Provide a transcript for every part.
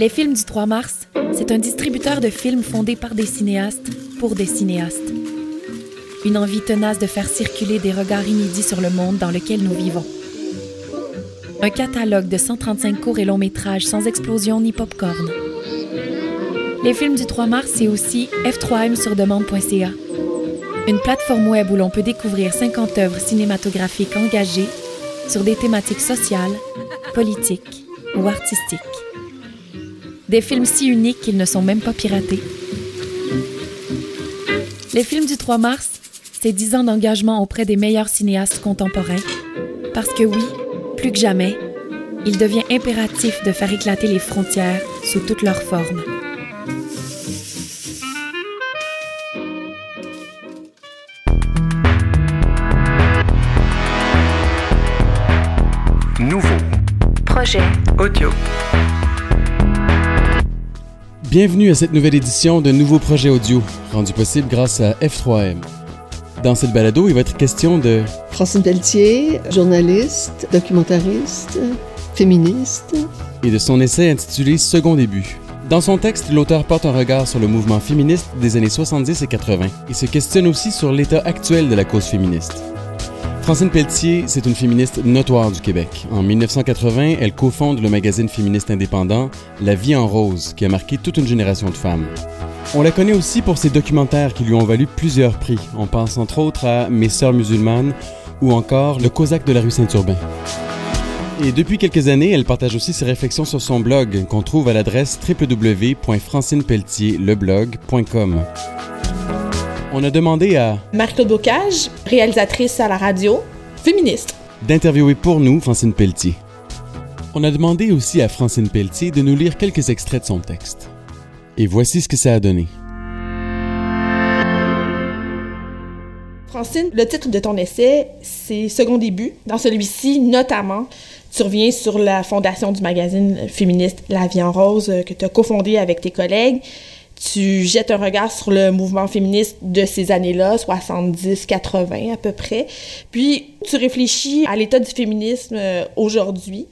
Les films du 3 mars, c'est un distributeur de films fondé par des cinéastes pour des cinéastes. Une envie tenace de faire circuler des regards inédits sur le monde dans lequel nous vivons. Un catalogue de 135 courts et longs métrages sans explosion ni popcorn. Les films du 3 mars, c'est aussi f3m sur demande.ca. Une plateforme web où l'on peut découvrir 50 œuvres cinématographiques engagées sur des thématiques sociales, politiques ou artistiques. Des films si uniques qu'ils ne sont même pas piratés. Les films du 3 mars, c'est 10 ans d'engagement auprès des meilleurs cinéastes contemporains. Parce que oui, plus que jamais, il devient impératif de faire éclater les frontières sous toutes leurs formes. Nouveau. Projet. Audio. Bienvenue à cette nouvelle édition de Nouveau Projet Audio, rendu possible grâce à F3M. Dans cette balado, il va être question de Francine Pelletier, journaliste, documentariste, féministe. et de son essai intitulé Second début. Dans son texte, l'auteur porte un regard sur le mouvement féministe des années 70 et 80 et se questionne aussi sur l'état actuel de la cause féministe. Francine Pelletier, c'est une féministe notoire du Québec. En 1980, elle cofonde le magazine féministe indépendant La vie en rose, qui a marqué toute une génération de femmes. On la connaît aussi pour ses documentaires qui lui ont valu plusieurs prix. On pense entre autres à Mes sœurs musulmanes ou encore Le Cosaque de la rue Saint-Urbain. Et depuis quelques années, elle partage aussi ses réflexions sur son blog qu'on trouve à l'adresse www.francinepelletier.leblog.com. On a demandé à Marie-Claude Bocage, réalisatrice à la radio, féministe. d'interviewer pour nous Francine Pelletier. On a demandé aussi à Francine Pelletier de nous lire quelques extraits de son texte. Et voici ce que ça a donné. Francine, le titre de ton essai, c'est Second début. Dans celui-ci, notamment, tu reviens sur la fondation du magazine féministe La Vie en Rose euh, que tu as cofondé avec tes collègues. Tu jettes un regard sur le mouvement féministe de ces années-là, 70-80 à peu près. Puis, tu réfléchis à l'état du féminisme euh, aujourd'hui.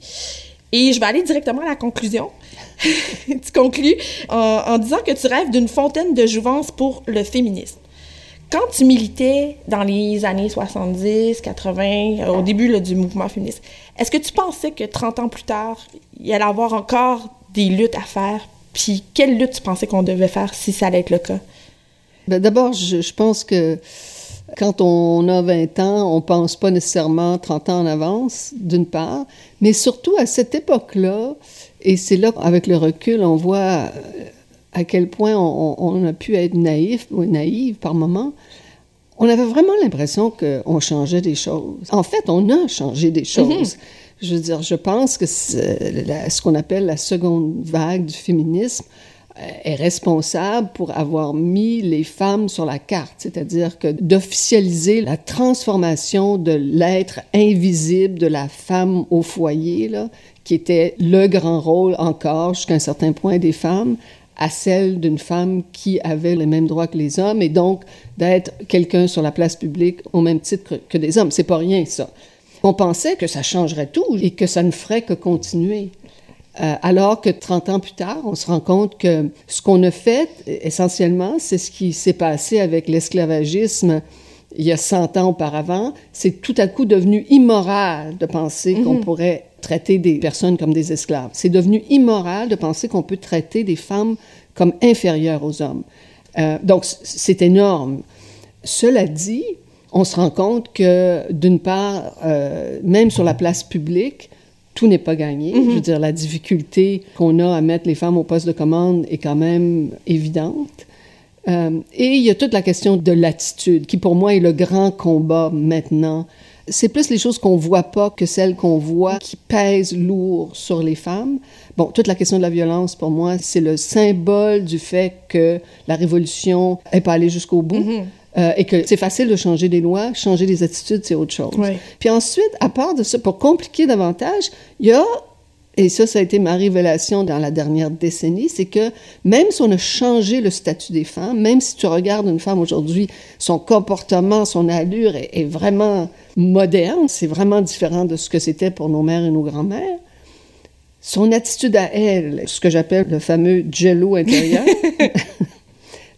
Et je vais aller directement à la conclusion. tu conclus en, disant que tu rêves d'une fontaine de jouvence pour le féminisme. Quand tu militais dans les années 70, 80, euh, au début du mouvement féministe, est-ce que tu pensais que 30 ans plus tard, il y allait avoir encore des luttes à faire? Puis quelle lutte tu pensais qu'on devait faire si ça allait être le cas? Ben, D'abord, je, je pense que quand on a 20 ans, on pense pas nécessairement 30 ans en avance, d'une part, mais surtout à cette époque-là, et c'est là, avec le recul, on voit euh, à quel point on, on a pu être naïf ou naïve par moment. On avait vraiment l'impression qu'on changeait des choses. En fait, on a changé des choses. Je veux dire, je pense que ce qu'on appelle la seconde vague du féminisme euh, est responsable pour avoir mis les femmes sur la carte, c'est-à-dire que d'officialiser la transformation de l'être invisible de la femme au foyer, qui était le grand rôle encore jusqu'à un certain point des femmes, à celle d'une femme qui avait les mêmes droits que les hommes et donc d'être quelqu'un sur la place publique au même titre que, que des hommes. C'est pas rien, ça. On pensait que ça changerait tout et que ça ne ferait que continuer. Euh, alors que 30 ans plus tard, on se rend compte que ce qu'on a fait, essentiellement, c'est ce qui s'est passé avec l'esclavagisme il y a 100 ans auparavant. C'est tout à coup devenu immoral de penser qu'on pourrait traiter des personnes comme des esclaves. C'est devenu immoral de penser qu'on peut traiter des femmes comme inférieures aux hommes. Euh, donc, c'est énorme. Cela dit, on se rend compte que, d'une part, euh, même sur la place publique, tout n'est pas gagné. Je veux dire, la difficulté qu'on a à mettre les femmes au poste de commande est quand même évidente. Euh, et il y a toute la question de l'attitude, qui pour moi est le grand combat maintenant. C'est plus les choses qu'on voit pas que celles qu'on voit qui pèsent lourd sur les femmes. Bon, toute la question de la violence, pour moi, c'est le symbole du fait que la révolution n'est pas allée jusqu'au bout. Euh, et que c'est facile de changer des lois, changer des attitudes, c'est autre chose. Puis ensuite, à part de ça, pour compliquer davantage, il y a, et ça, ça a été ma révélation dans la dernière décennie, c'est que même si on a changé le statut des femmes, même si tu regardes une femme aujourd'hui, son comportement, son allure est, est vraiment moderne, c'est vraiment différent de ce que c'était pour nos mères et nos grands-mères, Son attitude à elle, ce que j'appelle le fameux jello intérieur,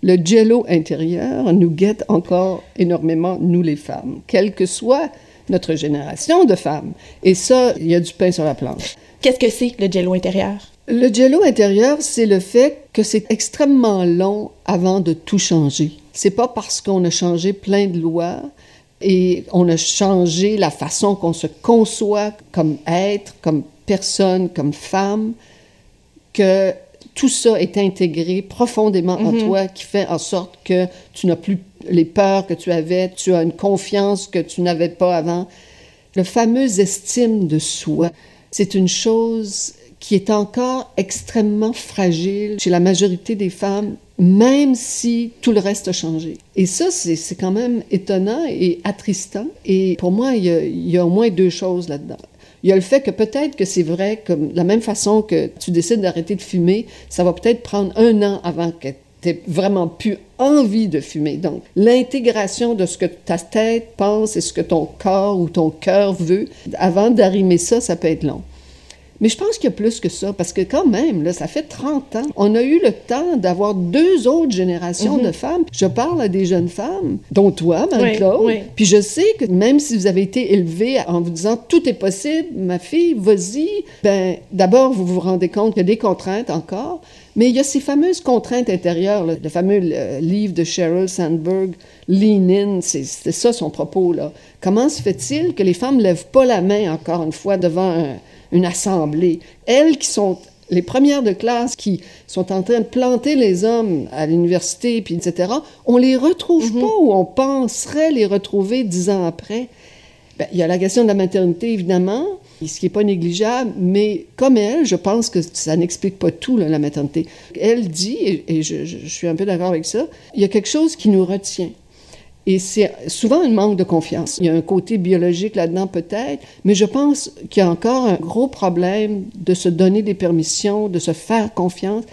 le jello intérieur nous guette encore énormément, nous les femmes, quelle que soit notre génération de femmes. Et ça, il y a du pain sur la planche. Qu'est-ce que c'est le jello intérieur? Le jello intérieur, c'est le fait que c'est extrêmement long avant de tout changer. C'est pas parce qu'on a changé plein de lois et on a changé la façon qu'on se conçoit comme être, comme personne, comme femme, que tout ça est intégré profondément en Mhm. toi qui fait en sorte que tu n'as plus les peurs que tu avais, tu as une confiance que tu n'avais pas avant. Le fameux estime de soi, c'est une chose qui est encore extrêmement fragile chez la majorité des femmes, même si tout le reste a changé. Et ça, c'est c'est quand même étonnant et attristant. Et pour moi, il y a, il y a au moins deux choses là-dedans. Il y a le fait que peut-être que c'est vrai, comme la même façon que tu décides d'arrêter de fumer, ça va peut-être prendre un an avant que tu aies vraiment plus envie de fumer. Donc, l'intégration de ce que ta tête pense et ce que ton corps ou ton cœur veut, avant d'arrimer ça, ça peut être long. Mais je pense qu'il y a plus que ça, parce que quand même, là, ça fait 30 ans. On a eu le temps d'avoir deux autres générations Mhm. de femmes. Je parle à des jeunes femmes, dont toi, Marie-Claude. Oui, oui. Puis je sais que même si vous avez été élevée en vous disant tout est possible, ma fille, vas-y, ben d'abord vous vous rendez compte qu'il y a des contraintes encore, mais il y a ces fameuses contraintes intérieures, là. le fameux euh, livre de Sheryl Sandberg, Lean In, c'est c'est ça son propos là. Comment se fait-il que les femmes ne lèvent pas la main encore une fois devant un- une assemblée, elles qui sont les premières de classe qui sont en train de planter les hommes à l'université, puis etc., on les retrouve pas ou on penserait les retrouver dix ans après. Ben, il y a la question de la maternité, évidemment, ce qui n'est pas négligeable, mais comme elle, je pense que ça n'explique pas tout, là, la maternité. Elle dit, et, et je, je- je suis un peu d'accord avec ça, il y a quelque chose qui nous retient. Et c'est souvent un manque de confiance. Il y a un côté biologique là-dedans peut-être, mais je pense qu'il y a encore un gros problème de se donner des permissions, de se faire confiance.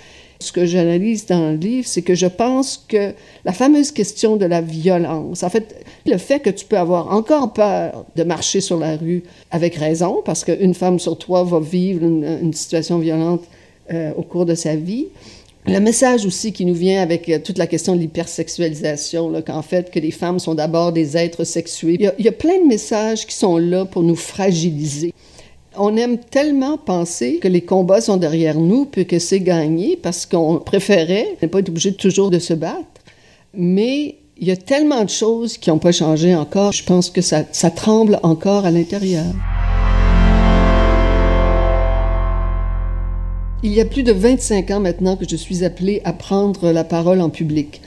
Ce que j'analyse dans le livre, c'est que je pense que la fameuse question de la violence, en fait, le fait que tu peux avoir encore peur de marcher sur la rue avec raison, parce qu'une femme sur trois va vivre une, situation violente euh, au cours de sa vie, le message aussi qui nous vient avec euh, toute la question de l'hypersexualisation, qu'en fait, que les femmes sont d'abord des êtres sexués. Il y, a, plein de messages qui sont là pour nous fragiliser. On aime tellement penser que les combats sont derrière nous, puis que c'est gagné, parce qu'on préférait ne pas être obligé toujours de se battre. Mais il y a tellement de choses qui n'ont pas changé encore. Je pense que ça tremble encore à l'intérieur. Il y a plus de 25 ans maintenant que je suis appelée à prendre la parole en public.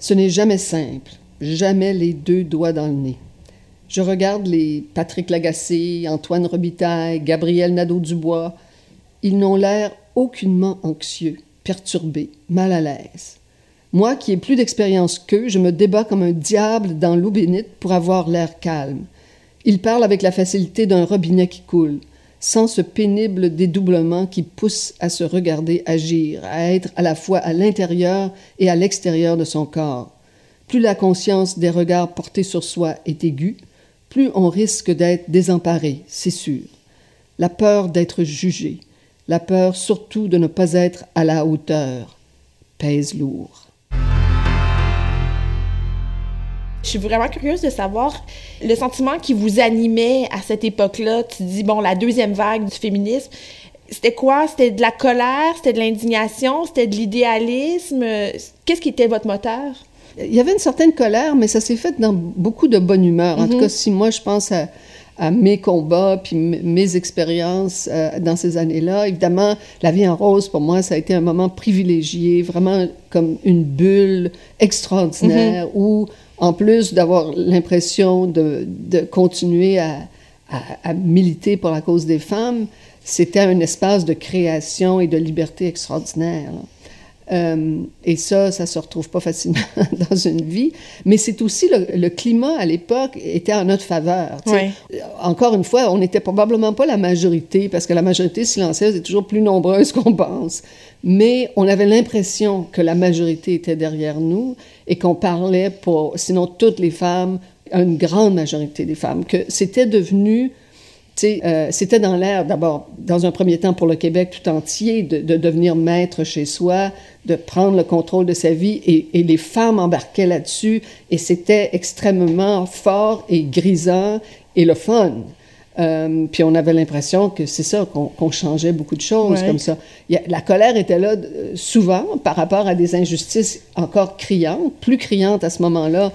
Ce n'est jamais simple, jamais les deux doigts dans le nez. Je regarde les Patrick Lagacé, Antoine Robitaille, Gabriel Nadeau-Dubois. Ils n'ont l'air aucunement anxieux, perturbés, mal à l'aise. Moi, qui ai plus d'expérience qu'eux, je me débat comme un diable dans l'eau bénite pour avoir l'air calme. Ils parlent avec la facilité d'un robinet qui coule sans ce pénible dédoublement qui pousse à se regarder agir, à être à la fois à l'intérieur et à l'extérieur de son corps. Plus la conscience des regards portés sur soi est aiguë, plus on risque d'être désemparé, c'est sûr. La peur d'être jugé, la peur surtout de ne pas être à la hauteur, pèse lourd. Je suis vraiment curieuse de savoir le sentiment qui vous animait à cette époque-là. Tu dis, bon, la deuxième vague du féminisme, c'était quoi? C'était de la colère? C'était de l'indignation? C'était de l'idéalisme? Qu'est-ce qui était votre moteur? Il y avait une certaine colère, mais ça s'est fait dans beaucoup de bonne humeur. En Mhm. tout cas, si moi je pense à, à mes combats puis mes expériences euh, dans ces années-là, évidemment, la vie en rose pour moi ça a été un moment privilégié, vraiment comme une bulle extraordinaire Mhm. où, en plus d'avoir l'impression de, continuer à, militer pour la cause des femmes, c'était un espace de création et de liberté extraordinaire. Euh, et ça, ça se retrouve pas facilement dans une vie. Mais c'est aussi le, le climat à l'époque était en notre faveur. Encore une fois, on n'était probablement pas la majorité parce que la majorité silencieuse est toujours plus nombreuse qu'on pense. Mais on avait l'impression que la majorité était derrière nous et qu'on parlait pour, sinon toutes les femmes, une grande majorité des femmes, que c'était devenu Euh, c'était dans l'air, d'abord, dans un premier temps pour le Québec tout entier, de, de, devenir maître chez soi, de prendre le contrôle de sa vie, et, et les femmes embarquaient là-dessus, et c'était extrêmement fort et grisant et le fun. Euh, puis on avait l'impression que c'est ça, qu'on changeait beaucoup de choses comme ça. la colère était là euh, souvent par rapport à des injustices encore criantes, plus criantes à ce moment-là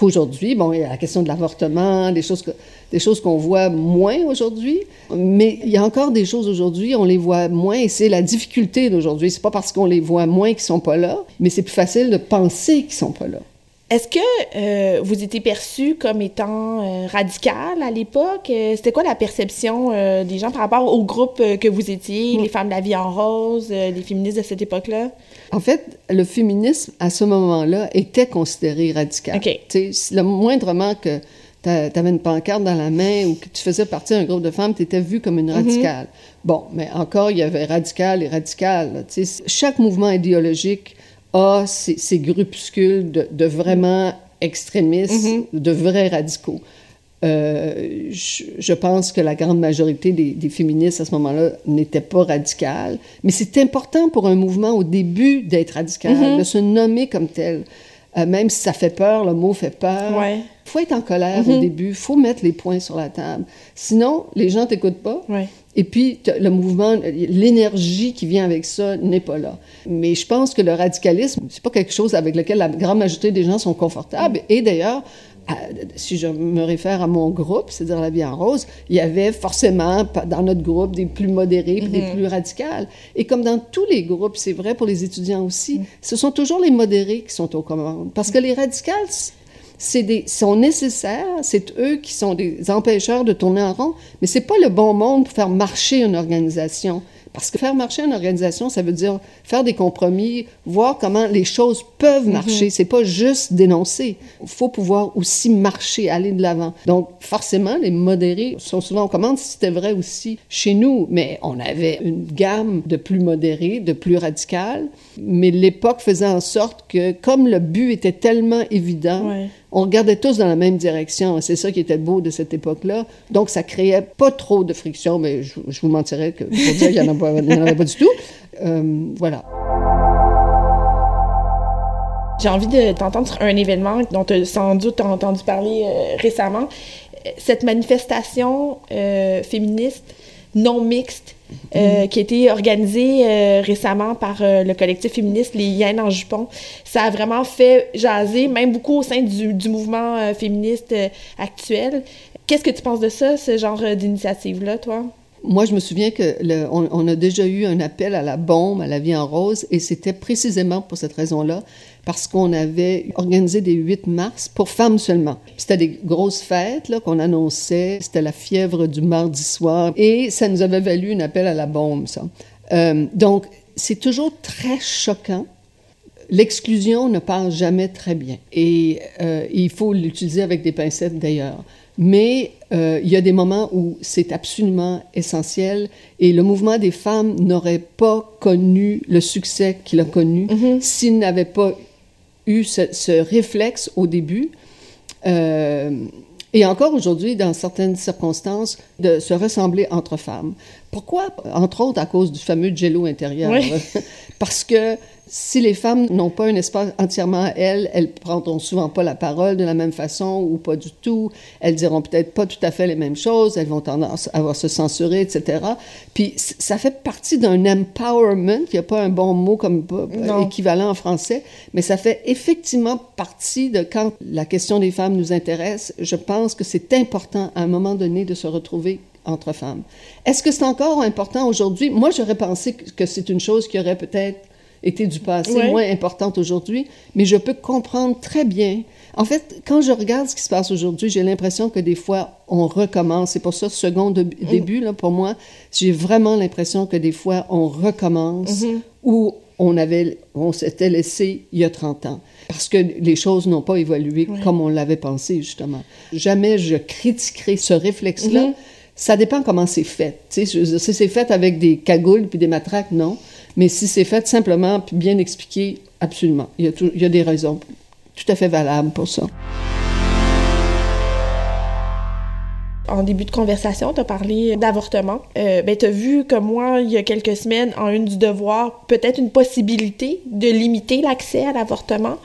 qu'aujourd'hui. Bon, il y a la question de l'avortement, des choses, des choses qu'on voit moins aujourd'hui, mais il y a encore des choses aujourd'hui, on les voit moins, et c'est la difficulté d'aujourd'hui. C'est pas parce qu'on les voit moins qu'ils sont pas là, mais c'est plus facile de penser qu'ils sont pas là. Est-ce que euh, vous étiez perçu comme étant euh, radical à l'époque? Euh, c'était quoi la perception des gens par rapport au groupe que vous étiez, mm. les femmes de la vie en rose, les féministes de cette époque-là? En fait, le féminisme, à ce moment-là, était considéré radical. OK. le moindrement que tu avais une pancarte dans la main ou que tu faisais partie d'un groupe de femmes, tu étais vu comme une mm-hmm. radicale. Bon, mais encore, il y avait radical et radical. Chaque mouvement idéologique a ces, grupuscules de, vraiment extrémistes, mm-hmm. de vrais radicaux. Euh, je, pense que la grande majorité des, féministes à ce moment-là n'étaient pas radicales, mais c'est important pour un mouvement au début d'être radical, mm-hmm. de se nommer comme tel. Euh, même si ça fait peur, le mot fait peur. Il faut être en colère au mm-hmm. début, il faut mettre les points sur la table. Sinon, les gens t'écoutent pas. Et puis, le mouvement, l'énergie qui vient avec ça n'est pas là. Mais je pense que le radicalisme, c'est pas quelque chose avec lequel la grande majorité des gens sont confortables. Et d'ailleurs, si je me réfère à mon groupe, c'est-à-dire la vie en rose, il y avait forcément dans notre groupe des plus modérés des mm-hmm. plus radicales. Et comme dans tous les groupes, c'est vrai pour les étudiants aussi, mm. ce sont toujours les modérés qui sont aux commandes. Parce que les radicales, c'est des, sont nécessaires, c'est eux qui sont des empêcheurs de tourner en rond, mais c'est pas le bon monde pour faire marcher une organisation. Parce que faire marcher une organisation, ça veut dire faire des compromis, voir comment les choses peuvent mhm. marcher. C'est pas juste dénoncer. Il faut pouvoir aussi marcher, aller de l'avant. Donc, forcément, les modérés sont souvent aux commandes. C'était vrai aussi chez nous, mais on avait une gamme de plus modérés, de plus radicales. Mais l'époque faisait en sorte que, comme le but était tellement évident, on regardait tous dans la même direction. C'est ça qui était beau de cette époque-là. Donc, ça créait pas trop de friction, mais je, vous mentirais que, pour dire qu'il n'y en, en, avait pas du tout. Euh, voilà. J'ai envie de t'entendre sur un événement dont tu as sans doute entendu parler euh, récemment. Cette manifestation euh, féministe non mixte euh, qui a été organisée euh, récemment par euh, le collectif féministe Les Hyènes en jupon. Ça a vraiment fait jaser, même beaucoup au sein du, du mouvement féministe actuel. Qu'est-ce que tu penses de ça, ce genre d'initiative-là, toi? Moi, je me souviens que on, a déjà eu un appel à la bombe, à la vie en rose, et c'était précisément pour cette raison-là, parce qu'on avait organisé des 8 mars pour femmes seulement. C'était des grosses fêtes là qu'on annonçait, c'était la fièvre du mardi soir, et ça nous avait valu un appel à la bombe, ça. Euh, donc, c'est toujours très choquant. L'exclusion ne parle jamais très bien, et euh, il faut l'utiliser avec des pincettes d'ailleurs. Mais euh, il y a des moments où c'est absolument essentiel et le mouvement des femmes n'aurait pas connu le succès qu'il a connu mm-hmm. s'il n'avait pas eu ce, réflexe au début. Euh, et encore aujourd'hui, dans certaines circonstances, de se ressembler entre femmes. Pourquoi? Entre autres, à cause du fameux jello intérieur? Parce que si les femmes n'ont pas un espace entièrement à elles, elles prendront souvent pas la parole de la même façon ou pas du tout. Elles diront peut-être pas tout à fait les mêmes choses. Elles vont tendance à se censurer, etc. Puis ça fait partie d'un empowerment. Il n'y a pas un bon mot comme équivalent en français, mais ça fait effectivement partie de quand la question des femmes nous intéresse. Je pense que c'est important à un moment donné de se retrouver entre femmes. Est-ce que c'est encore important aujourd'hui? Moi, j'aurais pensé que c'est une chose qui aurait peut-être été du passé, moins importante aujourd'hui, mais je peux comprendre très bien. En fait, quand je regarde ce qui se passe aujourd'hui, j'ai l'impression que des fois, on recommence. C'est pour ça, second mm. début, là, pour moi, j'ai vraiment l'impression que des fois, on recommence mm-hmm. où on avait, on s'était laissé il y a 30 ans. Parce que les choses n'ont pas évolué comme on l'avait pensé, justement. Jamais je critiquerai ce réflexe-là. Mm-hmm. Ça dépend comment c'est fait. Si c'est fait avec des cagoules puis des matraques, non. Mais si c'est fait simplement bien expliqué, absolument. Il y, a il des raisons tout à fait valables pour ça. En début de conversation, tu as parlé d'avortement. Euh, ben, tu as vu comme moi, il y a quelques semaines, en une du devoir, peut-être une possibilité de limiter l'accès à l'avortement.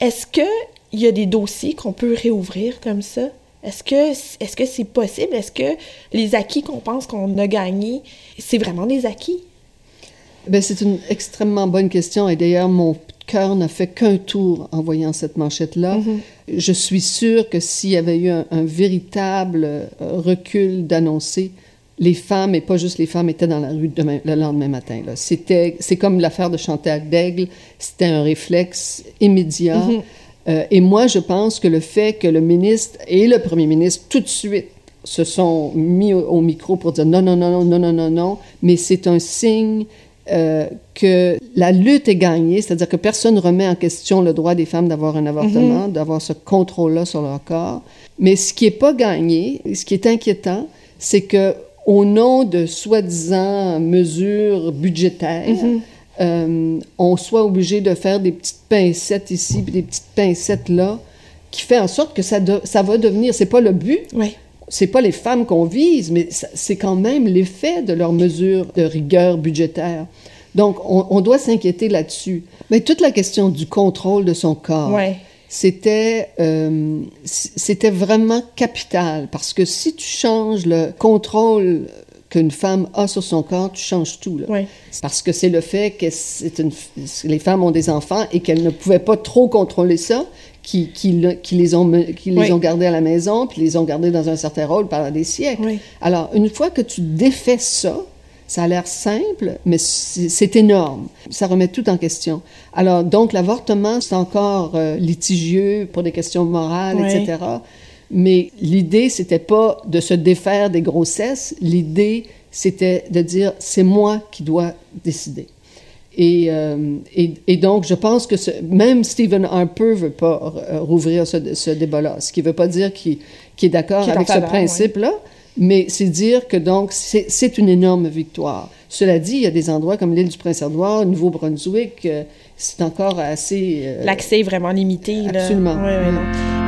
Est-ce qu'il y a des dossiers qu'on peut réouvrir comme ça? Est-ce que est-ce que c'est possible? Est-ce que les acquis qu'on pense qu'on a gagnés, c'est vraiment des acquis? Ben, c'est une extrêmement bonne question et d'ailleurs mon cœur n'a fait qu'un tour en voyant cette manchette-là. Mm-hmm. Je suis sûre que s'il y avait eu un, véritable euh, recul d'annoncer, les femmes, et pas juste les femmes, étaient dans la rue le lendemain matin. C'est comme l'affaire de Chantal Daigle, c'était un réflexe immédiat. Mm-hmm. Euh, et moi, je pense que le fait que le ministre et le premier ministre, tout de suite, se sont mis au, au micro pour dire non, non, non, non, non, non, non, non mais c'est un signe euh, que la lutte est gagnée, c'est-à-dire que personne ne remet en question le droit des femmes d'avoir un avortement, mhm. d'avoir ce contrôle-là sur leur corps. Mais ce qui n'est pas gagné, ce qui est inquiétant, c'est que au nom de soi-disant mesures budgétaires, mhm. euh, on soit obligé de faire des petites pincettes ici, puis des petites pincettes là, qui fait en sorte que ça, ça va devenir, c'est pas le but, oui c'est pas les femmes qu'on vise, mais c'est quand même l'effet de leurs mesures de rigueur budgétaire. Donc, on, doit s'inquiéter là-dessus. Mais toute la question du contrôle de son corps, c'était euh, c'était vraiment capital parce que si tu changes le contrôle qu'une femme a sur son corps, tu changes tout. Là. Parce que c'est le fait que une, les femmes ont des enfants et qu'elles ne pouvaient pas trop contrôler ça, qui, qui, les, ont, qui les ont gardés à la maison, puis les ont gardés dans un certain rôle pendant des siècles. Alors, une fois que tu défais ça, ça a l'air simple, mais c'est énorme. Ça remet tout en question. Alors, donc, l'avortement, c'est encore euh, litigieux pour des questions morales, etc. Mais l'idée, c'était pas de se défaire des grossesses. L'idée, c'était de dire, c'est moi qui dois décider. Euh, et, et, donc, je pense que même Stephen Harper ne veut pas rouvrir ce, ce débat-là, ce qui ne veut pas dire qu'il est d'accord avec ce principe-là, mais c'est dire que donc c'est une énorme victoire. Cela dit, il y a des endroits comme l'île du Prince-Édouard, Nouveau-Brunswick, euh, c'est encore assez... Euh, L'accès est vraiment limité. Absolument. Là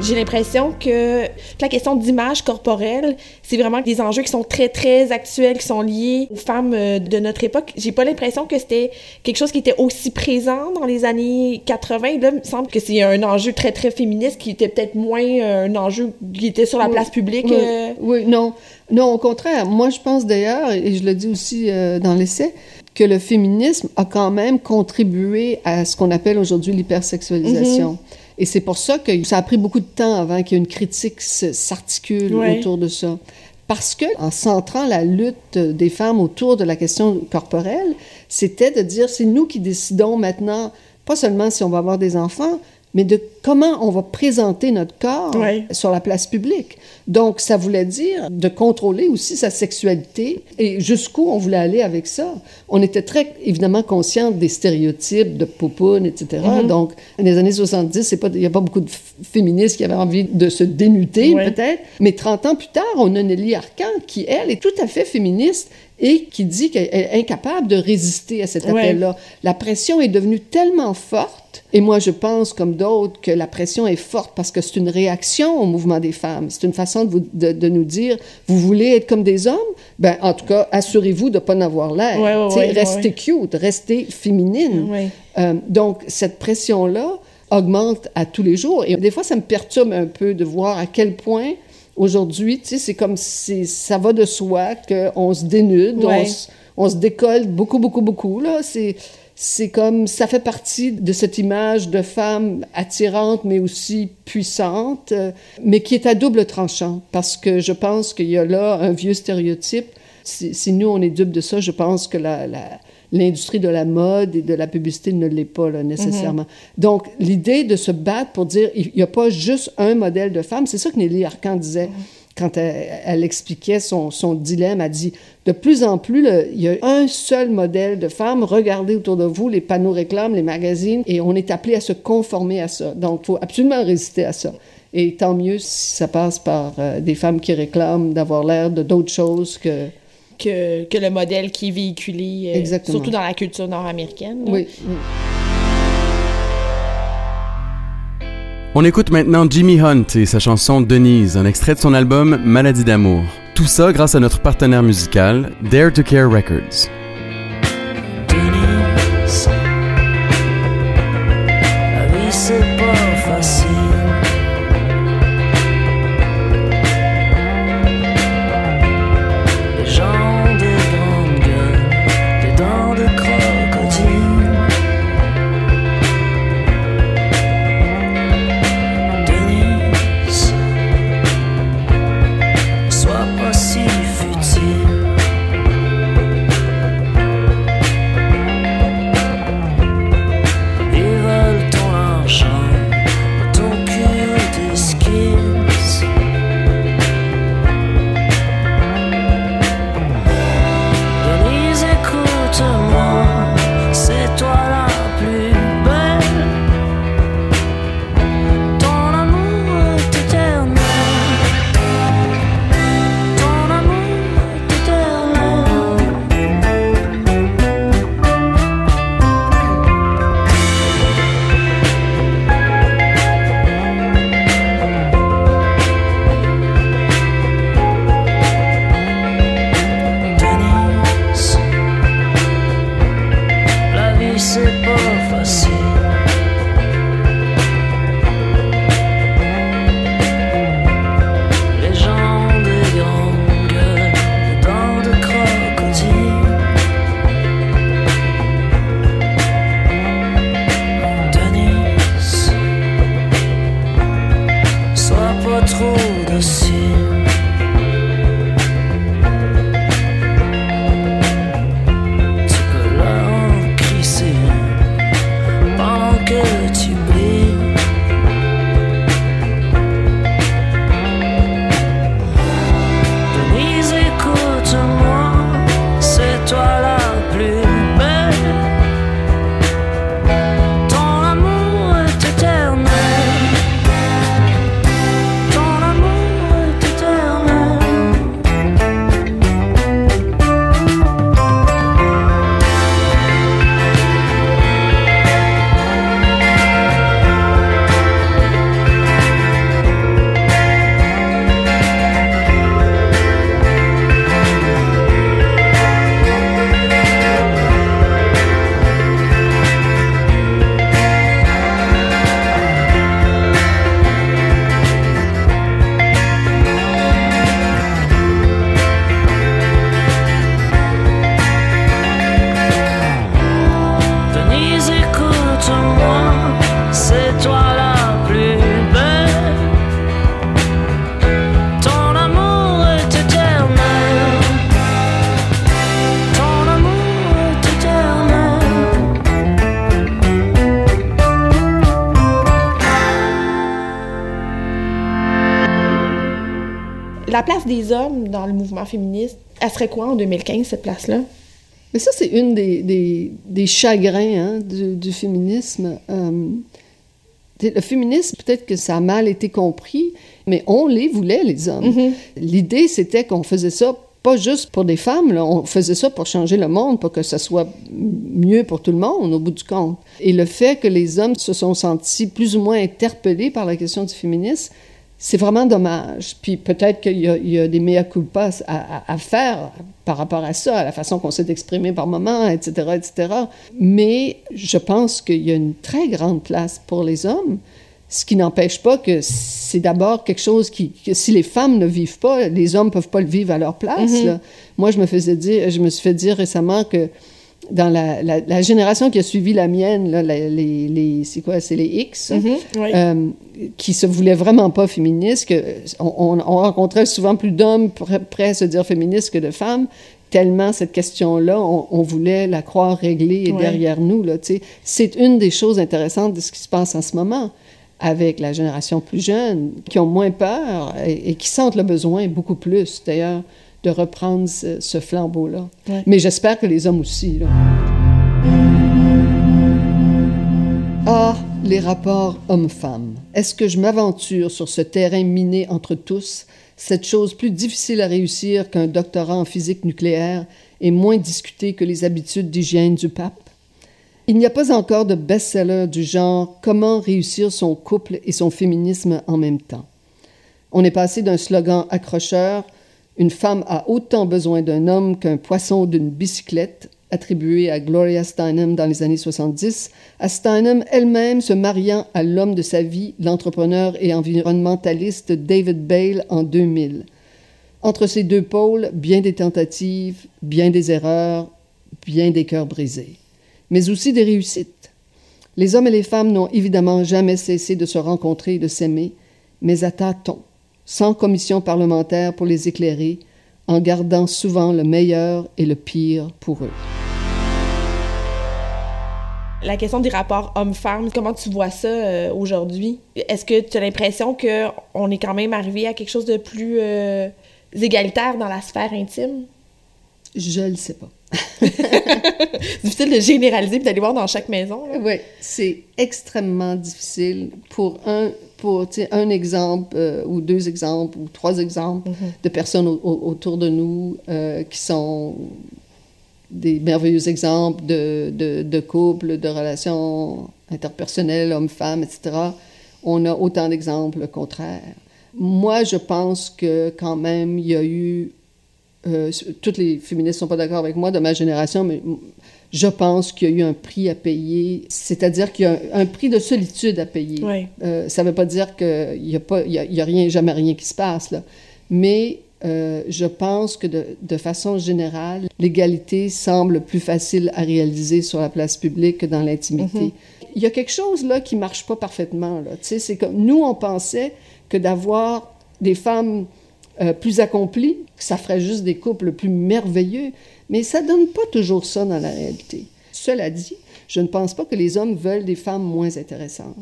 j'ai l'impression que la question d'image corporelle, c'est vraiment des enjeux qui sont très, très actuels, qui sont liés aux femmes euh, de notre époque. J'ai pas l'impression que c'était quelque chose qui était aussi présent dans les années 80. Là, il me semble que c'est un enjeu très, très féministe qui était peut-être moins euh, un enjeu qui était sur la place publique. Oui, euh. oui, non. Non, au contraire. Moi, je pense d'ailleurs, et je le dis aussi dans l'essai, que le féminisme a quand même contribué à ce qu'on appelle aujourd'hui l'hypersexualisation. Mm-hmm. Et c'est pour ça que ça a pris beaucoup de temps avant qu'il y ait une critique s'articule autour de ça. Parce que, en centrant la lutte des femmes autour de la question corporelle, c'était de dire c'est nous qui décidons maintenant, pas seulement si on va avoir des enfants, mais de comment on va présenter notre corps sur la place publique. Donc, ça voulait dire de contrôler aussi sa sexualité et jusqu'où on voulait aller avec ça. On était très, évidemment, conscients des stéréotypes de poupounes, etc. Mm-hmm. Donc, dans les années 70, il n'y a pas beaucoup de féministes qui avaient envie de se dénuder, peut-être. Mais 30 ans plus tard, on a Nelly Arcan qui, elle, est tout à fait féministe et qui dit qu'elle est incapable de résister à cet appel-là. La pression est devenue tellement forte, et moi je pense, comme d'autres, que la pression est forte parce que c'est une réaction au mouvement des femmes. C'est une façon de, vous, de, nous dire, vous voulez être comme des hommes? Ben, en tout cas, assurez-vous de ne pas en avoir l'air. restez cute, restez féminine. Euh, donc, cette pression-là augmente à tous les jours. Et des fois, ça me perturbe un peu de voir à quel point Aujourd'hui, c'est comme si ça va de soi qu'on se dénude, on, se, décolle beaucoup, beaucoup, beaucoup. Là, c'est c'est comme ça fait partie de cette image de femme attirante mais aussi puissante, euh, mais qui est à double tranchant parce que je pense qu'il y a là un vieux stéréotype. Si, si, nous on est dupe de ça, je pense que la, la l'industrie de la mode et de la publicité ne l'est pas là, nécessairement. Mm-hmm. Donc, l'idée de se battre pour dire il n'y a pas juste un modèle de femme, c'est ça que Nelly Arcan disait. Mm-hmm. Quand elle, expliquait son, son, dilemme, elle dit de plus en plus, il y a un seul modèle de femme. Regardez autour de vous les panneaux réclames, les magazines, et on est appelé à se conformer à ça. Donc, il faut absolument résister à ça. Et tant mieux si ça passe par euh, des femmes qui réclament d'avoir l'air de d'autres choses que que, que, le modèle qui est véhiculé, euh, surtout dans la culture nord-américaine. Oui. On écoute maintenant Jimmy Hunt et sa chanson Denise, un extrait de son album Maladie d'amour. Tout ça grâce à notre partenaire musical, Dare to Care Records. To. La place des hommes dans le mouvement féministe, elle serait quoi en 2015, cette place-là? Mais ça, c'est une des, des, des chagrins hein, du, du, féminisme. Euh, le féminisme, peut-être que ça a mal été compris, mais on les voulait, les hommes. Mm -hmm. L'idée, c'était qu'on faisait ça pas juste pour des femmes, là, on faisait ça pour changer le monde, pour que ça soit mieux pour tout le monde, au bout du compte. Et le fait que les hommes se sont sentis plus ou moins interpellés par la question du féminisme, c'est vraiment dommage. Puis peut-être qu'il y, y, a des mea culpas à, à, à, faire par rapport à ça, à la façon qu'on s'est exprimé par moment, etc., etc. Mais je pense qu'il y a une très grande place pour les hommes, ce qui n'empêche pas que c'est d'abord quelque chose qui, que si les femmes ne vivent pas, les hommes peuvent pas le vivre à leur place. Mm -hmm. Moi, je me faisais dire, je me suis fait dire récemment que dans la, la, la, génération qui a suivi la mienne, là, les, les c'est quoi, c'est les X, mm -hmm, oui. euh, qui se voulaient vraiment pas féministes, que on, on rencontrait souvent plus d'hommes prêts à se dire féministes que de femmes, tellement cette question-là, on, on, voulait la croire réglée et ouais. derrière nous. Là, c'est une des choses intéressantes de ce qui se passe en ce moment avec la génération plus jeune, qui ont moins peur et, et qui sentent le besoin beaucoup plus, d'ailleurs, de reprendre ce, ce flambeau-là. Ouais. Mais j'espère que les hommes aussi. Là. Ah, les rapports hommes-femmes. Est-ce que je m'aventure sur ce terrain miné entre tous, cette chose plus difficile à réussir qu'un doctorat en physique nucléaire et moins discutée que les habitudes d'hygiène du pape? Il n'y a pas encore de best-seller du genre Comment réussir son couple et son féminisme en même temps. On est passé d'un slogan accrocheur Une femme a autant besoin d'un homme qu'un poisson d'une bicyclette attribué à Gloria Steinem dans les années 70, à Steinem elle-même se mariant à l'homme de sa vie, l'entrepreneur et environnementaliste David Bale en 2000. Entre ces deux pôles, bien des tentatives, bien des erreurs, bien des cœurs brisés, mais aussi des réussites. Les hommes et les femmes n'ont évidemment jamais cessé de se rencontrer et de s'aimer, mais à tâtons, sans commission parlementaire pour les éclairer, en gardant souvent le meilleur et le pire pour eux. La question des rapports hommes-femmes, comment tu vois ça euh, aujourd'hui? Est-ce que tu as l'impression qu'on est quand même arrivé à quelque chose de plus euh, égalitaire dans la sphère intime? Je ne sais pas. difficile de généraliser et d'aller voir dans chaque maison. Oui, c'est extrêmement difficile pour un, pour un exemple euh, ou deux exemples ou trois exemples mm-hmm. de personnes autour de nous qui sont des merveilleux exemples de, de, de couples, de relations interpersonnelles, hommes-femmes, etc. On a autant d'exemples contraires. Moi, je pense que quand même, il y a eu... Euh, toutes les féministes ne sont pas d'accord avec moi de ma génération, mais je pense qu'il y a eu un prix à payer, c'est-à-dire qu'il y a un, prix de solitude à payer. Euh, ça ne veut pas dire qu'il n'y a, pas, il y a, il y a rien, jamais rien qui se passe, là. mais euh, je pense que de, de façon générale, l'égalité semble plus facile à réaliser sur la place publique que dans l'intimité. Mhm. Il y a quelque chose là qui marche pas parfaitement. Là. C'est comme nous, on pensait que d'avoir des femmes euh, plus accomplies, ça ferait juste des couples plus merveilleux, mais ça donne pas toujours ça dans la réalité. Cela dit, je ne pense pas que les hommes veulent des femmes moins intéressantes.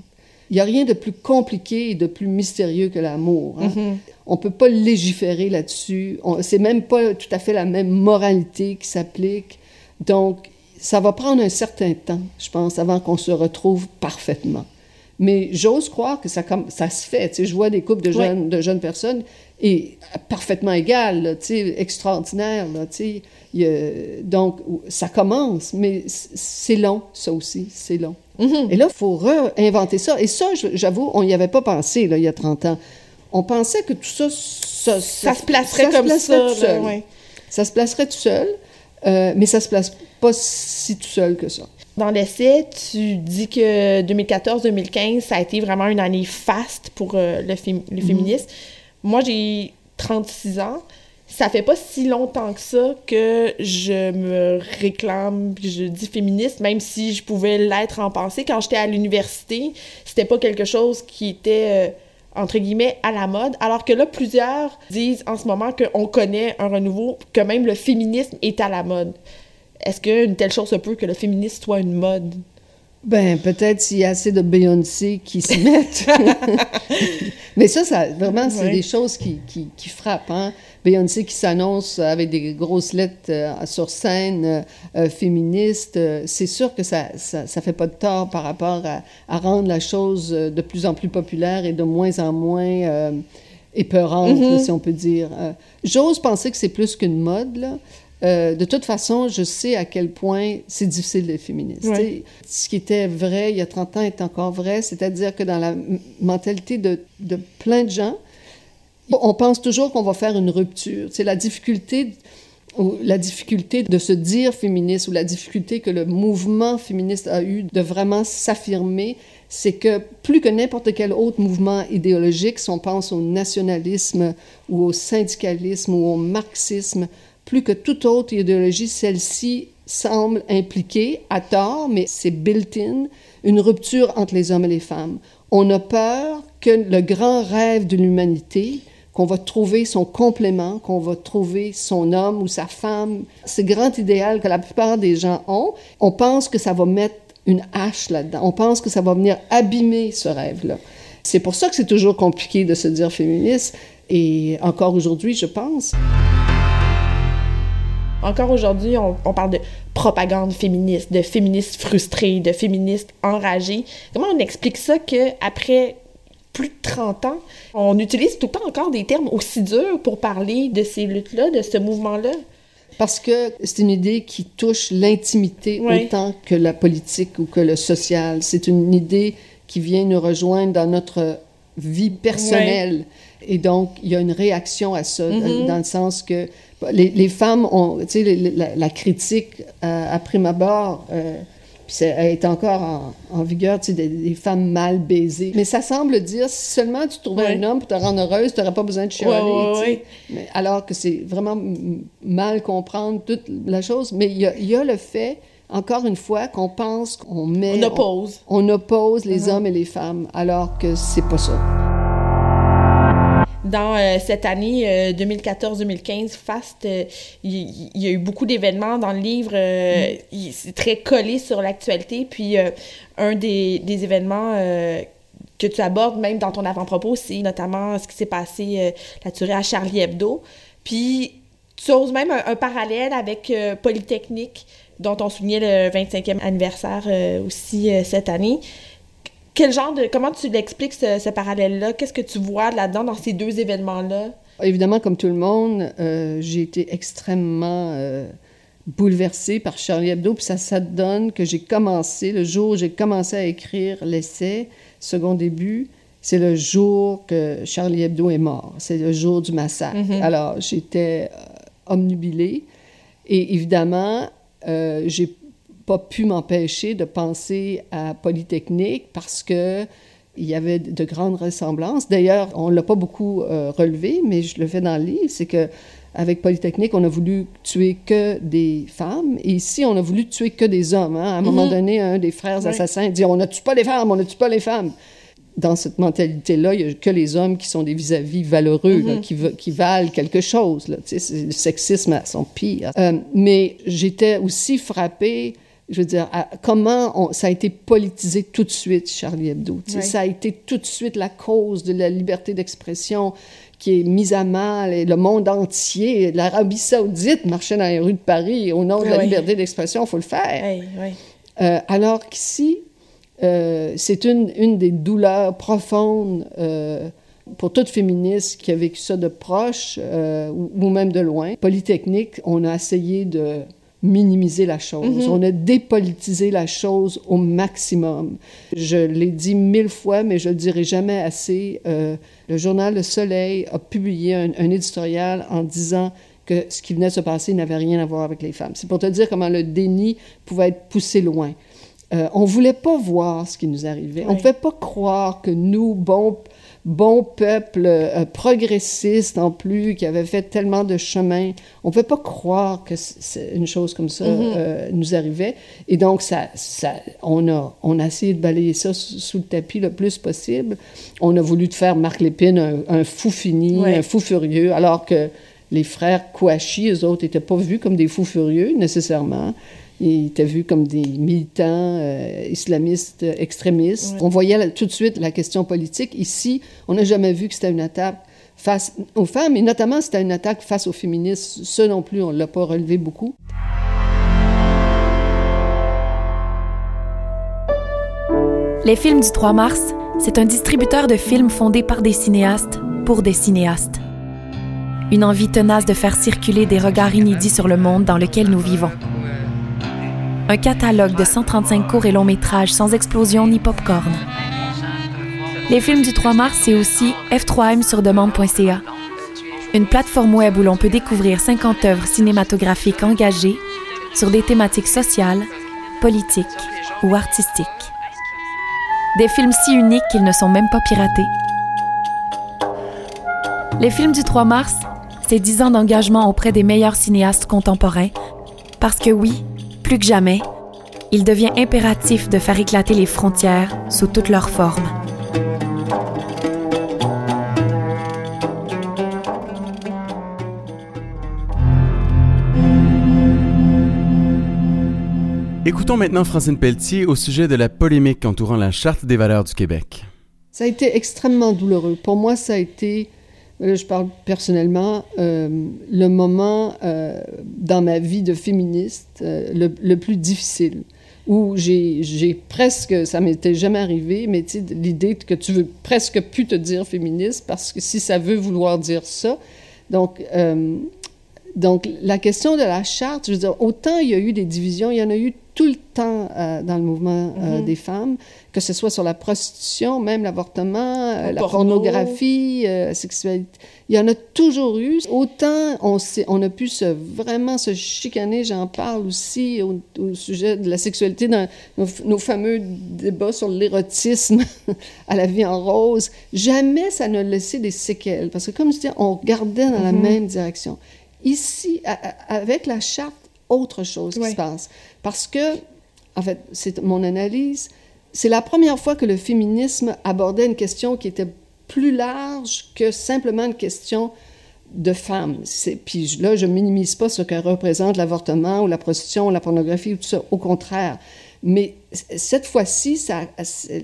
Il n'y a rien de plus compliqué et de plus mystérieux que l'amour. Hein. Mm-hmm. On ne peut pas légiférer là-dessus. C'est même pas tout à fait la même moralité qui s'applique. Donc, ça va prendre un certain temps, je pense, avant qu'on se retrouve parfaitement. Mais j'ose croire que ça, ça se fait. Tu sais, je vois des couples de jeunes, de jeunes personnes et parfaitement égales, tu sais, extraordinaires. Là, tu sais. donc, ça commence, mais c'est long, ça aussi, c'est long. Mm-hmm. Et là, il faut réinventer ça. Et ça, j'avoue, on n'y avait pas pensé là, il y a 30 ans. On pensait que tout ça... Ça, ça, se placerait comme ça. Tout seul. Ça se placerait tout seul, euh, mais ça se place pas si tout seul que ça. Dans l'essai, tu dis que 2014-2015, ça a été vraiment une année faste pour euh, le, mm-hmm. féminisme. Moi, j'ai 36 ans ça fait pas si longtemps que ça que je me réclame, je dis féministe, même si je pouvais l'être en pensée. Quand j'étais à l'université, c'était pas quelque chose qui était, euh, entre guillemets, à la mode. Alors que là, plusieurs disent en ce moment qu'on connaît un renouveau, que même le féminisme est à la mode. Est-ce qu'une telle chose se peut que le féminisme soit une mode? Ben, peut-être s'il y a assez de Beyoncé qui s'y mettent. Mais ça, ça vraiment, c'est des choses qui, qui, qui frappent. Hein? Beyoncé qui s'annonce avec des grosses lettres euh, sur scène euh, euh, féministe, c'est sûr que ça, ça, ça, fait pas de tort par rapport à, à, rendre la chose de plus en plus populaire et de moins en moins épeurante, mm-hmm. si on peut dire. J'ose penser que c'est plus qu'une mode, là. Euh, de toute façon, je sais à quel point c'est difficile d'être féministe. Ce qui était vrai il y a 30 ans est encore vrai, c'est-à-dire que dans la mentalité de, de, plein de gens, on pense toujours qu'on va faire une rupture. C'est la difficulté la difficulté de se dire féministe ou la difficulté que le mouvement féministe a eu de vraiment s'affirmer, c'est que plus que n'importe quel autre mouvement idéologique, si on pense au nationalisme ou au syndicalisme ou au marxisme, plus que toute autre idéologie, celle-ci semble impliquer, à tort, mais c'est built-in, une rupture entre les hommes et les femmes. On a peur que le grand rêve de l'humanité, qu'on va trouver son complément, qu'on va trouver son homme ou sa femme, ce grand idéal que la plupart des gens ont, on pense que ça va mettre une hache là-dedans. On pense que ça va venir abîmer ce rêve-là. C'est pour ça que c'est toujours compliqué de se dire féministe, et encore aujourd'hui, je pense. Encore aujourd'hui, on, parle de propagande féministe, de féministes frustrés, de féministes enragés. Comment on explique ça qu'après plus de 30 ans, on utilise tout le temps encore des termes aussi durs pour parler de ces luttes-là, de ce mouvement-là? Parce que c'est une idée qui touche l'intimité Oui. autant que la politique ou que le social. C'est une idée qui vient nous rejoindre dans notre vie personnelle. Et donc, il y a une réaction à ça, Mhm. dans le sens que les, les femmes ont, tu sais, la, la critique à, à prime abord, euh, puis c'est- elle est encore en, en vigueur, tu sais, des, des femmes mal baisées. Mais ça semble dire, si seulement tu trouvais Ouais. un homme pour te rendre heureuse, tu n'aurais pas besoin de chialer. Ouais, ouais. Mais alors que c'est vraiment mal comprendre toute la chose. Mais il y a, il y a le fait, encore une fois, qu'on pense qu'on met... On oppose. On, on oppose les Mhm. hommes et les femmes, alors que c'est pas ça. Dans euh, cette année euh, 2014-2015, Fast, euh, il y, a eu beaucoup d'événements dans le livre. euh, C'est très collé sur l'actualité. Puis, euh, un des, des événements euh, que tu abordes, même dans ton avant-propos, c'est notamment ce qui s'est passé, euh, la tuerie à Charlie Hebdo. Puis, tu oses même un, un parallèle avec euh, Polytechnique, dont on soulignait le 25e anniversaire euh, aussi euh, cette année. Quel genre de. Comment tu l'expliques ce, ce parallèle-là? Qu'est-ce que tu vois là-dedans dans ces deux événements-là? Évidemment, comme tout le monde, euh, j'ai été extrêmement euh, bouleversée par Charlie Hebdo. Puis ça, ça donne que j'ai commencé, le jour où j'ai commencé à écrire l'essai, second début, c'est le jour que Charlie Hebdo est mort. C'est le jour du massacre. Mhm. Alors, j'étais euh, omnubilée. Et évidemment, euh, j'ai pas pu m'empêcher de penser à Polytechnique parce que il y avait de grandes ressemblances. D'ailleurs, on l'a pas beaucoup euh, relevé, mais je le fais dans le livre, c'est que avec Polytechnique, on a voulu tuer que des femmes, et ici, on a voulu tuer que des hommes. hein. À un moment Mhm. donné, un des frères Oui. assassins dit On ne tue pas les femmes, on ne tue pas les femmes. Dans cette mentalité-là, il n'y a que les hommes qui sont des vis-à-vis valeureux, là, Mhm. qui, valent quelque chose. Là. Tu sais, c'est- le sexisme à son pire. Euh, mais j'étais aussi frappée, je veux dire, à comment on- ça a été politisé tout de suite, Charlie Hebdo. Oui. Ça a été tout de suite la cause de la liberté d'expression qui est mise à mal, et le monde entier, l'Arabie saoudite marchait dans les rues de Paris au nom de la liberté d'expression, il faut le faire. Euh, alors qu'ici, euh, c'est une, une des douleurs profondes euh, pour toute féministe qui a vécu ça de proche ou, ou même de loin. Polytechnique, on a essayé de minimiser la chose. Mhm. On a dépolitisé la chose au maximum. Je l'ai dit mille fois, mais je le dirai jamais assez. Euh, le journal Le Soleil a publié un, un éditorial en disant que ce qui venait de se passer n'avait rien à voir avec les femmes. C'est pour te dire comment le déni pouvait être poussé loin. Euh, on voulait pas voir ce qui nous arrivait. On Oui. pouvait pas croire que nous, bons, bons peuples euh, progressistes en plus, qui avaient fait tellement de chemin, on pouvait pas croire que une chose comme ça Mhm. euh, nous arrivait. Et donc, ça, ça, on, a, on a essayé de balayer ça sous, sous le tapis le plus possible. On a voulu faire Marc Lépine un, un fou fini, Ouais. un fou furieux, alors que les frères Kouachi, eux autres, n'étaient pas vus comme des fous furieux nécessairement. Ils étaient vus comme des militants euh, islamistes extrémistes. Ouais. On voyait là, tout de suite la question politique. Ici, on n'a jamais vu que c'était une attaque face aux femmes, et notamment c'était une attaque face aux féministes. Ce non plus, on ne l'a pas relevé beaucoup. Les films du 3 mars, c'est un distributeur de films fondé par des cinéastes pour des cinéastes. Une envie tenace de faire circuler des regards inédits sur le monde dans lequel nous vivons. Un catalogue de 135 courts et longs métrages sans explosion ni popcorn. Les films du 3 mars, c'est aussi f3m sur demande.ca, une plateforme web où l'on peut découvrir 50 œuvres cinématographiques engagées sur des thématiques sociales, politiques ou artistiques. Des films si uniques qu'ils ne sont même pas piratés. Les films du 3 mars, c'est 10 ans d'engagement auprès des meilleurs cinéastes contemporains, parce que oui, plus que jamais, il devient impératif de faire éclater les frontières sous toutes leurs formes. Écoutons maintenant Francine Pelletier au sujet de la polémique entourant la Charte des valeurs du Québec. Ça a été extrêmement douloureux. Pour moi, ça a été, là, je parle personnellement, euh, le moment euh, dans ma vie de féministe euh, le, plus difficile, où j'ai presque, ça m'était jamais arrivé, mais l'idée que tu veux presque plus te dire féministe parce que si ça veut vouloir dire ça, donc euh, Donc, la question de la charte, je veux dire, autant il y a eu des divisions, il y en a eu tout le temps euh, dans le mouvement euh, Mhm. des femmes, que ce soit sur la prostitution, même l'avortement, euh, la porno. pornographie, la sexualité. Il y en a toujours eu. Autant on, a pu se, vraiment se chicaner, j'en parle aussi au, au sujet de la sexualité dans nos, nos fameux débats sur l'érotisme à la vie en rose. Jamais ça n'a laissé des séquelles, parce que comme je dis, on regardait dans la Mhm. même direction. Ici, a- a- avec la charte, autre chose qui se passe. Parce que, en fait, c'est mon analyse, c'est la première fois que le féminisme abordait une question qui était plus large que simplement une question de femmes. Puis là, je minimise pas ce que représente l'avortement ou la prostitution ou la pornographie ou tout ça, au contraire. Mais cette fois-ci,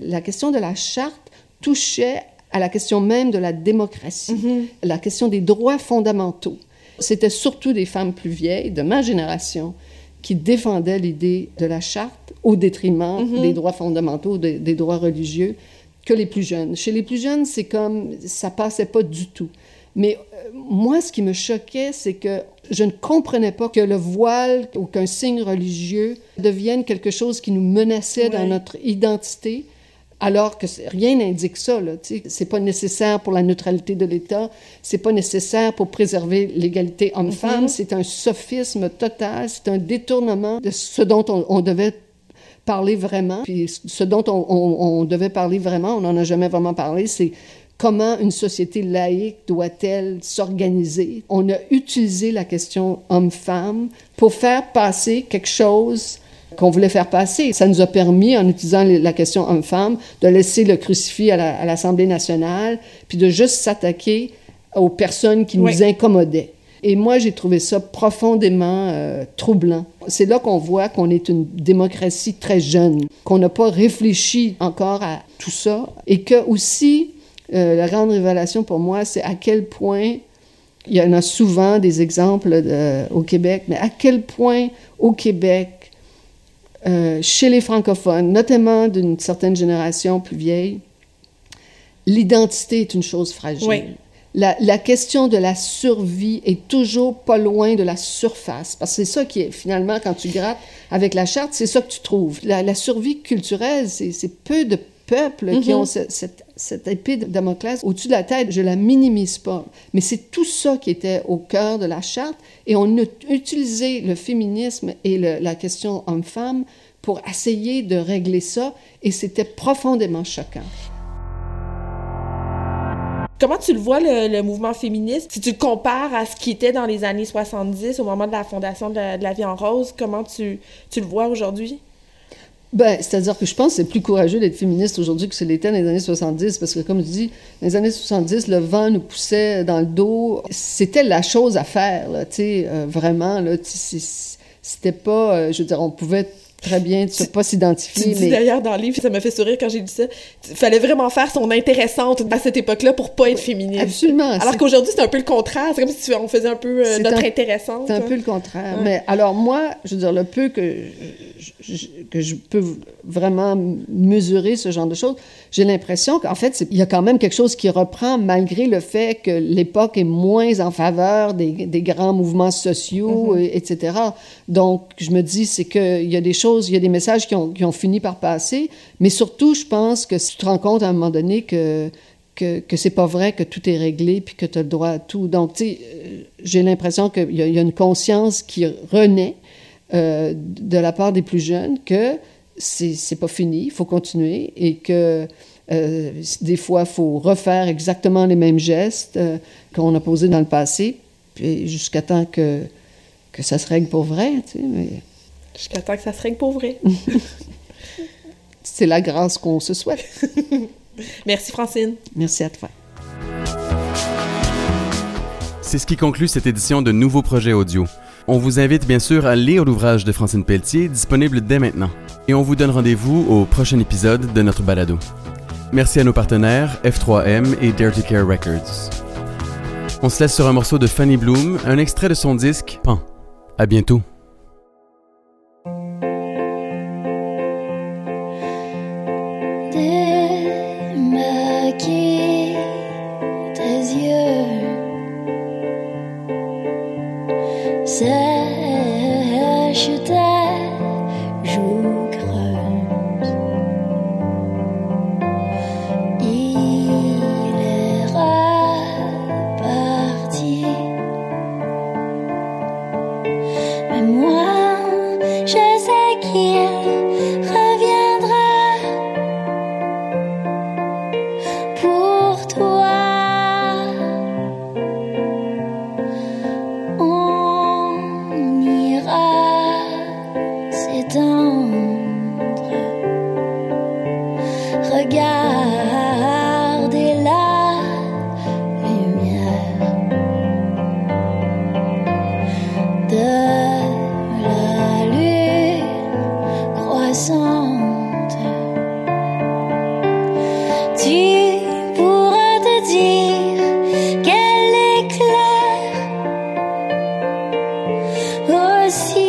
la question de la charte touchait à la question même de la démocratie, la question des droits fondamentaux. C'était surtout des femmes plus vieilles, de ma génération, qui défendaient l'idée de la charte au détriment des droits fondamentaux, des, des droits religieux, que les plus jeunes. Chez les plus jeunes, c'est comme ça passait pas du tout. Mais euh, moi, ce qui me choquait, c'est que je ne comprenais pas que le voile ou qu'un signe religieux devienne quelque chose qui nous menaçait dans notre identité, alors que rien n'indique ça. Sais. c'est pas nécessaire pour la neutralité de l'État, c'est pas nécessaire pour préserver l'égalité homme-femme, c'est un sophisme total, c'est un détournement de ce dont on, on devait parler vraiment. Puis ce dont on, on- on devait parler vraiment, on n'en a jamais vraiment parlé, c'est comment une société laïque doit-elle s'organiser. On a utilisé la question homme-femme pour faire passer quelque chose qu'on voulait faire passer. Ça nous a permis, en utilisant la question homme-femme, de laisser le crucifix à la- à l'Assemblée nationale, puis de juste s'attaquer aux personnes qui nous incommodaient. Et moi, j'ai trouvé ça profondément euh, troublant. C'est là qu'on voit qu'on est une démocratie très jeune, qu'on n'a pas réfléchi encore à tout ça, et que aussi, euh, la grande révélation pour moi, c'est à quel point, il y en a souvent des exemples de- au Québec, mais à quel point au Québec, euh, chez les francophones, notamment d'une certaine génération plus vieille, l'identité est une chose fragile. Oui. La, la question de la survie est toujours pas loin de la surface. Parce que c'est ça qui est, finalement, quand tu grattes avec la charte, c'est ça que tu trouves. La, la survie culturelle, c'est c'est peu de peuples qui Mhm. ont ce- cette, cette épée de Damoclès au-dessus de la tête. Je la minimise pas. Mais c'est tout ça qui était au cœur de la charte. Et on a utilisé le féminisme et le- la question homme-femme pour essayer de régler ça. Et c'était profondément choquant. Comment tu le vois, le, le mouvement féministe? Si tu le compares à ce qui était dans les années 70, au moment de la fondation de la, de la vie en rose, comment tu, tu le vois aujourd'hui? Ben, c'est-à-dire que je pense que c'est plus courageux d'être féministe aujourd'hui que ce l'était dans les années 70, parce que, comme je dis, dans les années 70, le vent nous poussait dans le dos. C'était la chose à faire, là, euh, vraiment, là, c'était pas, euh, je veux dire, on pouvait très bien ne pas Tu s'identifier, dis mais... d'ailleurs dans le livre, ça m'a fait sourire quand j'ai lu ça, il fallait vraiment faire son intéressante à cette époque-là pour pas être féministe. Absolument. Alors qu'aujourd'hui, c'est un peu le contraire. C'est comme si tu- on faisait un peu euh, notre un- intéressante. C'est un hein. peu le contraire. Ouais. Mais alors moi, je veux dire, le peu que je, je- que je peux vraiment mesurer ce genre de choses, j'ai l'impression qu'en fait, il y a quand même quelque chose qui reprend malgré le fait que l'époque est moins en faveur des, des grands mouvements sociaux, et- etc. Donc, je me dis, c'est qu'il y a des choses, il y a des messages qui ont, fini par passer, mais surtout, je pense que tu te rends compte à un moment donné que que, que c'est pas vrai que tout est réglé puis que tu as le droit à tout. Donc, tu sais, euh, j'ai l'impression qu'il y, y a une conscience qui renaît euh, de la part des plus jeunes que c'est pas fini, il faut continuer et que euh, des fois, il faut refaire exactement les mêmes gestes qu'on a posés dans le passé, puis jusqu'à temps que, que ça se règle pour vrai, tu sais, Jusqu'à temps que ça se règle pour vrai. c'est la grâce qu'on se souhaite. Merci Francine. Merci à toi. C'est ce qui conclut cette édition de Nouveaux projets audio. On vous invite bien sûr à lire l'ouvrage de Francine Pelletier, disponible dès maintenant. Et on vous donne rendez-vous au prochain épisode de notre balado. Merci à nos partenaires F3M et Dare to Care Records. On se laisse sur un morceau de Fanny Bloom, un extrait de son disque Pan. À bientôt. Son cœur